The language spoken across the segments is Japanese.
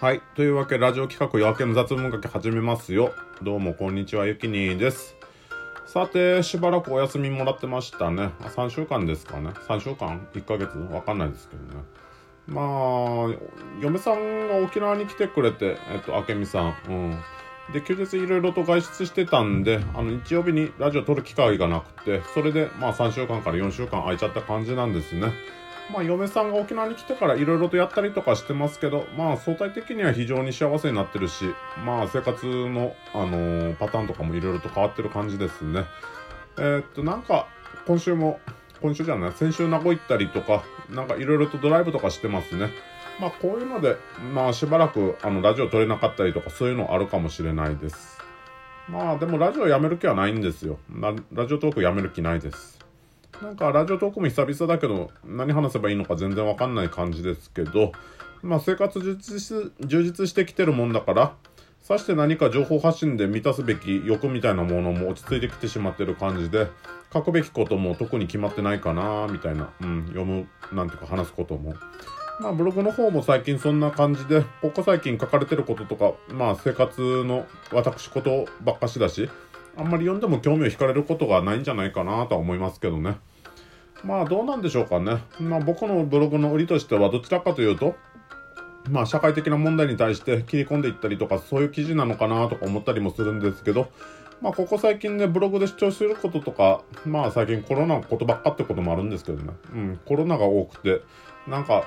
はい。というわけで、ラジオ企画夜明けの雑文化け始めますよ。どうも、こんにちは、ゆきにーです。さて、しばらくお休みもらってましたね。あ3週間ですかね。3週間 ?1 ヶ月？わかんないですけどね。まあ、嫁さんが沖縄に来てくれて、えっと、あけみさん。うん。で、休日いろいろと外出してたんで、あの、日曜日にラジオ撮る機会がなくて、それで、まあ3週間から4週間空いちゃった感じなんですね。まあ、嫁さんが沖縄に来てからいろいろとやったりとかしてますけど、まあ、相対的には非常に幸せになってるし、まあ、生活の、あのーパターンとかもいろいろと変わってる感じですね。えーっと、なんか、今週も、今週じゃない、先週名護行ったりとか、なんかいろいろとドライブとかしてますね。まあ、こういうので、まあ、しばらく、あの、ラジオ撮れなかったりとか、そういうのあるかもしれないです。まあ、でもラジオやめる気はないんですよ。ラジオトークやめる気ないです。なんかラジオトークも久々だけど何話せばいいのか全然わかんない感じですけどまあ生活充実し充実してきてるもんだからさして何か情報発信で満たすべき欲みたいなものも落ち着いてきてしまってる感じで書くべきことも特に決まってないかなみたいな、うん、読むなんていうか話すこともまあブログの方も最近そんな感じでここ最近書かれてることとかまあ生活の私ことばっかしだしあんまり読んでも興味を惹かれることがないんじゃないかなとは思いますけどね。まあどうなんでしょうかね。まあ僕のブログの売りとしてはどちらかというと、まあ社会的な問題に対して切り込んでいったりとかそういう記事なのかなとか思ったりもするんですけど、まあここ最近ねブログで主張することとか、まあ最近コロナのことばっかってこともあるんですけどね。うん、コロナが多くて、なんか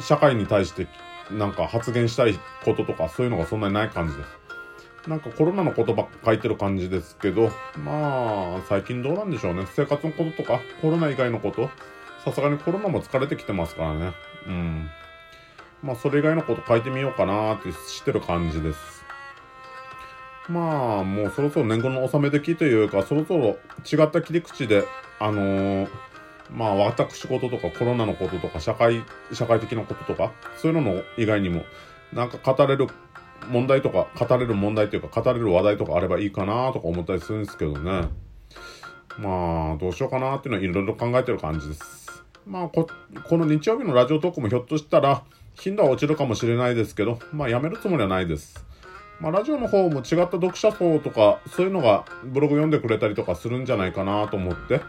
社会に対してなんか発言したいこととかそういうのがそんなにない感じです。なんかコロナのことばっか書いてる感じですけど、まあ、最近どうなんでしょうね。生活のこととか、コロナ以外のこと、さすがにコロナも疲れてきてますからね。うん。まあ、それ以外のこと書いてみようかなってしてる感じです。まあ、もうそろそろ年貢の納め時というか、そろそろ違った切り口で、あのーまあ、私事とかコロナのこととか、社会、社会的なこととか、そういうのの以外にも、なんか語れる問題とか、語れる問題というか、語れる話題とかあればいいかなとか思ったりするんですけどね。まあ、どうしようかなっていうのはいろいろ考えてる感じです。まあこ、この日曜日のラジオトークもひょっとしたら、頻度は落ちるかもしれないですけど、まあ、やめるつもりはないです。まあ、ラジオの方も違った読者層とか、そういうのがブログ読んでくれたりとかするんじゃないかなと思って、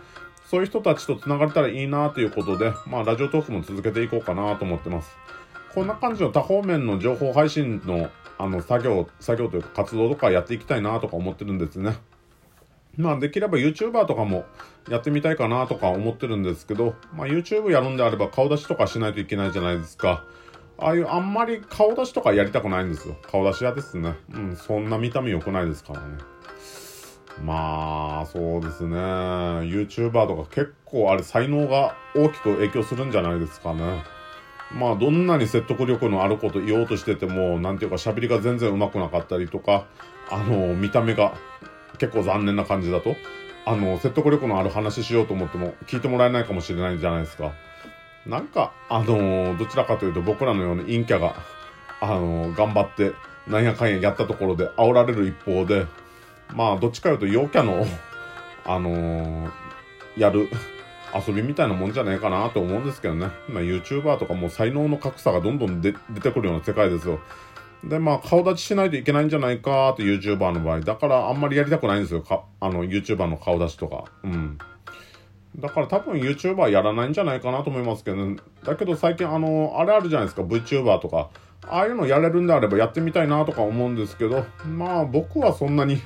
そういう人たちと繋がれたらいいなということで、まあ、ラジオトークも続けていこうかなと思ってます。こんな感じの多方面の情報配信のあの作業、作業というか活動とかやっていきたいなとか思ってるんですね。まあできれば YouTuber とかもやってみたいかなとか思ってるんですけど、まあ YouTube やるんであれば顔出しとかしないといけないじゃないですか。ああいうあんまり顔出しとかやりたくないんですよ。顔出し屋ですね。うん、そんな見た目良くないですからね。まあ、そうですね。YouTuber とか結構あれ才能が大きく影響するんじゃないですかね。まあ、どんなに説得力のあること言おうとしてても、なんていうか喋りが全然上手くなかったりとか、あの、見た目が結構残念な感じだと、あの、説得力のある話しようと思っても聞いてもらえないかもしれないじゃないですか。なんか、あの、どちらかというと僕らのような陰キャが、あの、頑張って、なんやかんややったところで煽られる一方で、まあ、どっちかいうと陽キャの、あのやる、遊びみたいなもんじゃねえかなと思うんですけどね。まあ、YouTuber とかも才能の格差がどんどん出てくるような世界ですよ。で、まあ、顔立ちしないといけないんじゃないかって YouTuber の場合。だからあんまりやりたくないんですよ。かあの、YouTuber の顔出しとか。うん。だから多分 YouTuber やらないんじゃないかなと思いますけど、ね、だけど最近あの、あれあるじゃないですか。VTuber とか。ああいうのやれるんであればやってみたいなとか思うんですけど、まあ僕はそんなに、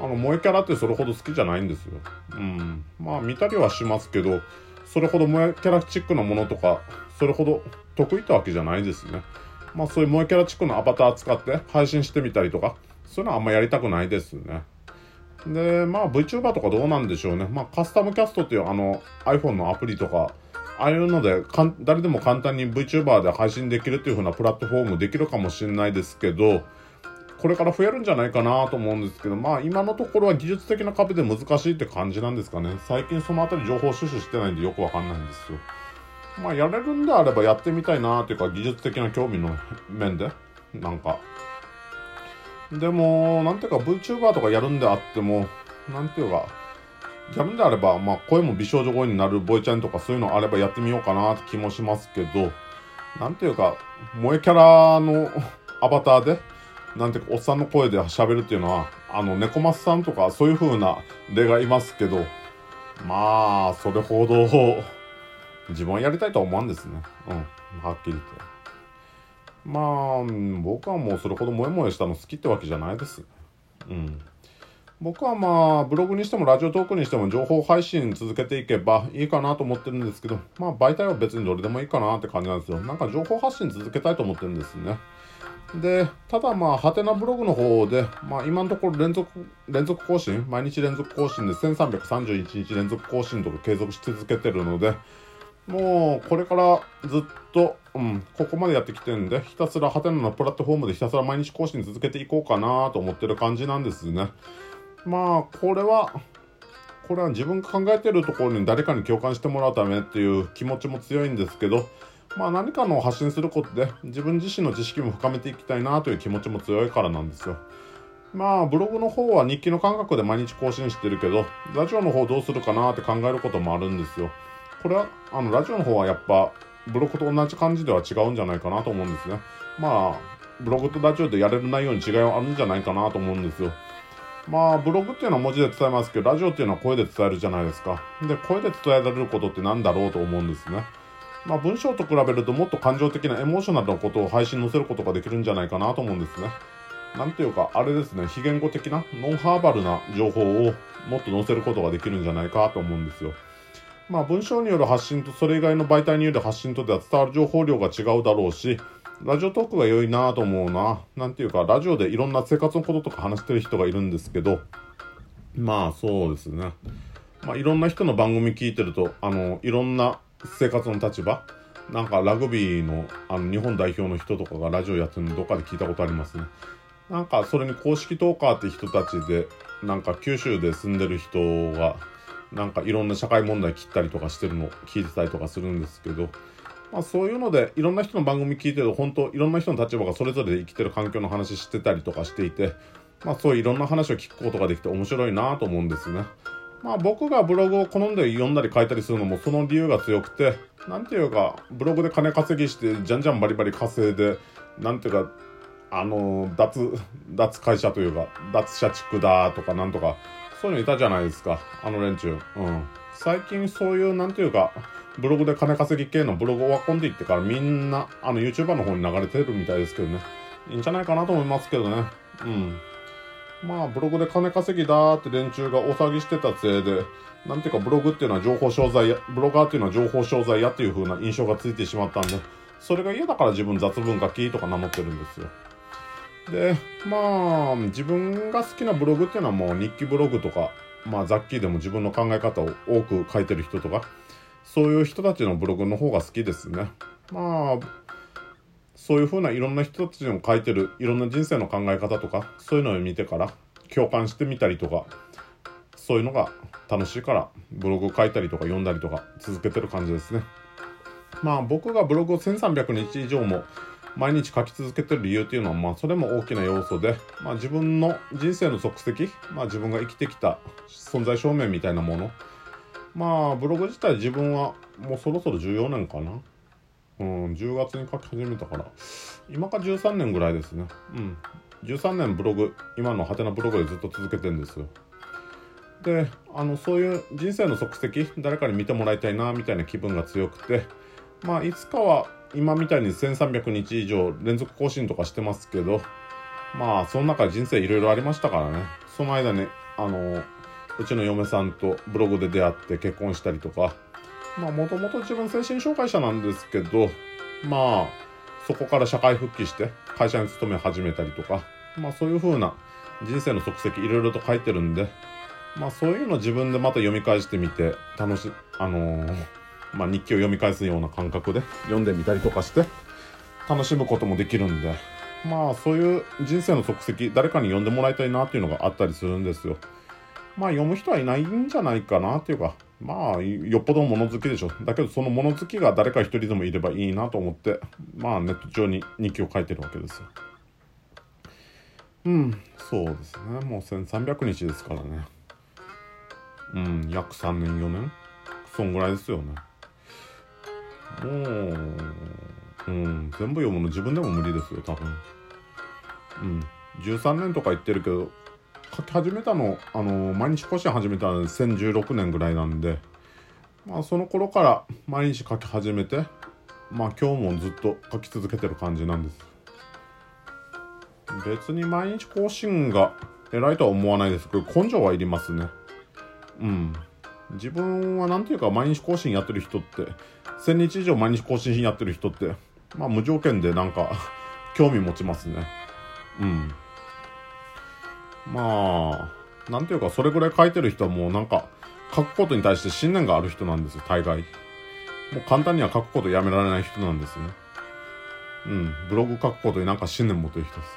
あの、萌えキャラってそれほど好きじゃないんですよ。うん。まあ見たりはしますけど、それほど萌えキャラチックなものとか、それほど得意ってわけじゃないですね。まあそういう萌えキャラチックのアバター使って配信してみたりとか、そういうのはあんまやりたくないですね。で、まあ VTuber とかどうなんでしょうね。まあカスタムキャストっていうあの iPhone のアプリとか、ああいうのでかん、誰でも簡単に VTuber で配信できるっていう風なプラットフォームできるかもしれないですけど、これから増えるんじゃないかなと思うんですけど、まあ今のところは技術的な壁で難しいって感じなんですかね。最近そのあたり情報収集してないんでよくわかんないんですよ。まあやれるんであればやってみたいなというか技術的な興味の面で、なんか。でも、なんていうか VTuber とかやるんであっても、なんていうか、やるんであれば、まあ声も美少女声になるボイちゃんとかそういうのあればやってみようかなって気もしますけど、なんていうか、萌えキャラの アバターで、なんていうか、おっさんの声で喋るっていうのは、あの、猫松さんとかそういう風な例がいますけど、まあ、それほど、自分はやりたいとは思わんですね。うん。はっきり言って。まあ、僕はもうそれほどモヤモヤしたの好きってわけじゃないです。うん。僕はまあ、ブログにしてもラジオトークにしても情報配信続けていけばいいかなと思ってるんですけど、まあ媒体は別にどれでもいいかなって感じなんですよ。なんか情報発信続けたいと思ってるんですね。で、ただまあ、ハテナブログの方で、まあ今のところ連続、連続更新、毎日連続更新で1331日連続更新とか継続し続けてるので、もうこれからずっと、うん、ここまでやってきてるんで、ひたすらハテナのプラットフォームでひたすら毎日更新続けていこうかなと思ってる感じなんですね。まあこれはこれは自分が考えてるところに誰かに共感してもらうためっていう気持ちも強いんですけどまあ何かの発信することで自分自身の知識も深めていきたいなという気持ちも強いからなんですよ。まあブログの方は日記の感覚で毎日更新してるけどラジオの方どうするかなって考えることもあるんですよ。これはあのラジオの方はやっぱブログと同じ感じでは違うんじゃないかなと思うんですね。まあブログとラジオでやれる内容に違いはあるんじゃないかなと思うんですよ。まあ、ブログっていうのは文字で伝えますけど、ラジオっていうのは声で伝えるじゃないですか。で、声で伝えられることって何だろうと思うんですね。まあ、文章と比べるともっと感情的なエモーショナルなことを配信載せることができるんじゃないかなと思うんですね。なんていうか、あれですね、非言語的な、ノンハーバルな情報をもっと載せることができるんじゃないかと思うんですよ。まあ、文章による発信とそれ以外の媒体による発信とでは伝わる情報量が違うだろうし、ラジオトークが良いなと思うな。なんていうか、ラジオでいろんな生活のこととか話してる人がいるんですけど、まあそうですね。まあいろんな人の番組聞いてると、あの、いろんな生活の立場、なんかラグビーのあの日本代表の人とかがラジオやってるのどっかで聞いたことありますね。なんかそれに公式トーカーって人たちで、なんか九州で住んでる人が、なんかいろんな社会問題切ったりとかしてるのを聞いてたりとかするんですけど、まあ、そういうのでいろんな人の番組聞いてると本当いろんな人の立場がそれぞれで生きてる環境の話してたりとかしていて、まあ、そういういろんな話を聞くことができて面白いなと思うんですね。まあ僕がブログを好んで読んだり書いたりするのもその理由が強くて、なんていうか、ブログで金稼ぎして、じゃんじゃんバリバリ稼いで、なんていうか、あの、脱、脱会社というか、脱社畜だとかなんとか、そういうのいたじゃないですか、あの連中。うん。最近そういう、なんていうか、ブログで金稼ぎ系のブログをワコンでいってからみんな、あの YouTuber の方に流れてるみたいですけどね。いいんじゃないかなと思いますけどね。うん。まあ、ブログで金稼ぎだーって連中が大騒ぎしてたせいで、なんていうかブログっていうのは情報商材や、ブロガーっていうのは情報商材やっていう風な印象がついてしまったんで、それが嫌だから自分雑文化キとか名乗ってるんですよ。で、まあ、自分が好きなブログっていうのはもう日記ブログとか、まあ雑記でも自分の考え方を多く書いてる人とか、そういう人たちのブログの方が好きですね。まあ、そういうふうないろんな人たちの書いてるいろんな人生の考え方とか、そういうのを見てから共感してみたりとか、そういうのが楽しいからブログ書いたりとか読んだりとか続けてる感じですね。まあ僕がブログを1300日以上も毎日書き続けてる理由っていうのは、まあそれも大きな要素で、まあ自分の人生の足跡、まあ自分が生きてきた存在証明みたいなもの、まあ、ブログ自体自分はもうそろそろ14年かな。うん、10月に書き始めたから、今か13年ぐらいですね。うん。13年ブログ、今のハテナブログでずっと続けてんですよ。で、あの、そういう人生の足跡、誰かに見てもらいたいな、みたいな気分が強くて、まあ、いつかは今みたいに1300日以上連続更新とかしてますけど、まあ、その中人生いろいろありましたからね。その間に、あの、うちの嫁さんとブログで出会って結婚したりとか、まあもともと自分精神障害者なんですけど、まあそこから社会復帰して会社に勤め始めたりとか、まあそういう風な人生の足跡いろいろと書いてるんで、まあそういうの自分でまた読み返してみて楽し、あのー、まあ日記を読み返すような感覚で読んでみたりとかして楽しむこともできるんで、まあそういう人生の足跡誰かに読んでもらいたいなっていうのがあったりするんですよ。まあ読む人はいないんじゃないかなっていうか、まあよっぽど物好きでしょ。だけどその物好きが誰か一人でもいればいいなと思って、まあネット上に日記を書いてるわけですよ。うん、そうですね。もう1300日ですからね。うん、約3年4年そんぐらいですよね。もう、うん、全部読むの自分でも無理ですよ、多分。うん。13年とか言ってるけど、書き始めたの、あの、毎日更新始めたの2016年ぐらいなんで、まあその頃から毎日書き始めて、まあ今日もずっと書き続けてる感じなんです。別に毎日更新が偉いとは思わないですけど、根性はいりますね。うん。自分はなんていうか毎日更新やってる人って、1000日以上毎日更新やってる人って、まあ無条件でなんか興味持ちますね。うん。まあ、なんていうかそれぐらい書いてる人はもうなんか書くことに対して信念がある人なんですよ、大概。もう簡単には書くことやめられない人なんですね。うん。ブログ書くことになんか信念持ってる人です。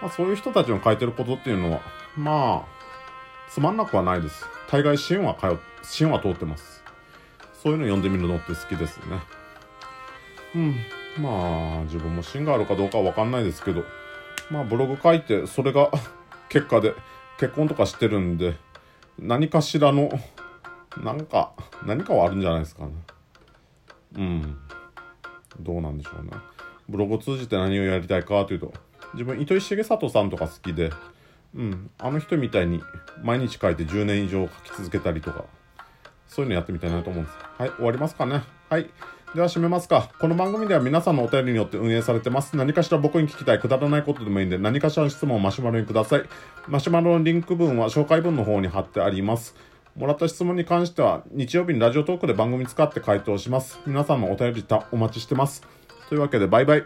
まあそういう人たちの書いてることっていうのは、まあ、つまんなくはないです。大概芯は通、芯は通ってます。そういうの読んでみるのって好きですね。うん。まあ、自分も芯があるかどうかはわかんないですけど、まあブログ書いて、それが結果で結婚とかしてるんで、何かしらの、なんか、何かはあるんじゃないですかね。うん。どうなんでしょうね。ブログを通じて何をやりたいかというと、自分、糸井重里さんとか好きで、うん、あの人みたいに毎日書いて10年以上書き続けたりとか、そういうのやってみたいなと思うんです。はい、終わりますかね。はい。では締めますか。この番組では皆さんのお便りによって運営されてます。何かしら僕に聞きたいくだらないことでもいいんで、何かしらの質問をマシュマロにください。マシュマロのリンク文は紹介文の方に貼ってあります。もらった質問に関しては、日曜日にラジオトークで番組使って回答します。皆さんのお便りお待ちしてます。というわけで、バイバイ。